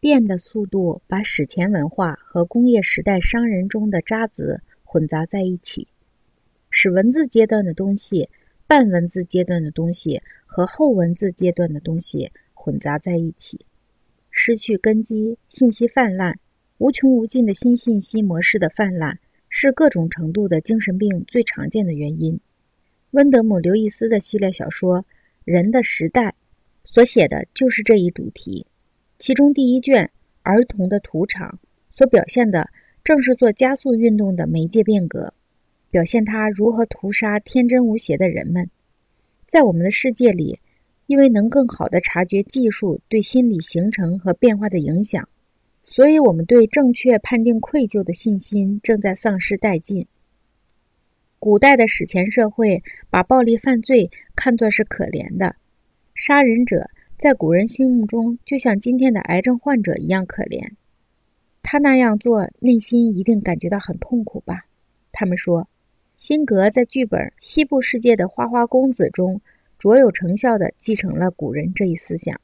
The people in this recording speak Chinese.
电的速度把史前文化和工业时代商人中的渣子混杂在一起，使文字阶段的东西、半文字阶段的东西和后文字阶段的东西混杂在一起，失去根基，信息泛滥，无穷无尽的新信息模式的泛滥是各种程度的精神病最常见的原因。温德姆·刘易斯的系列小说《人的时代》所写的就是这一主题。其中第一卷《儿童的土场》所表现的正是做加速运动的媒介变革，表现他如何屠杀天真无邪的人们。在我们的世界里，因为能更好地察觉技术对心理形成和变化的影响，所以我们对正确判定愧疚的信心正在丧失殆尽。古代的史前社会把暴力犯罪看作是可怜的，杀人者。在古人心目中，就像今天的癌症患者一样可怜。他那样做，内心一定感觉到很痛苦吧？他们说，辛格在剧本《西部世界的花花公子》中卓有成效地继承了古人这一思想。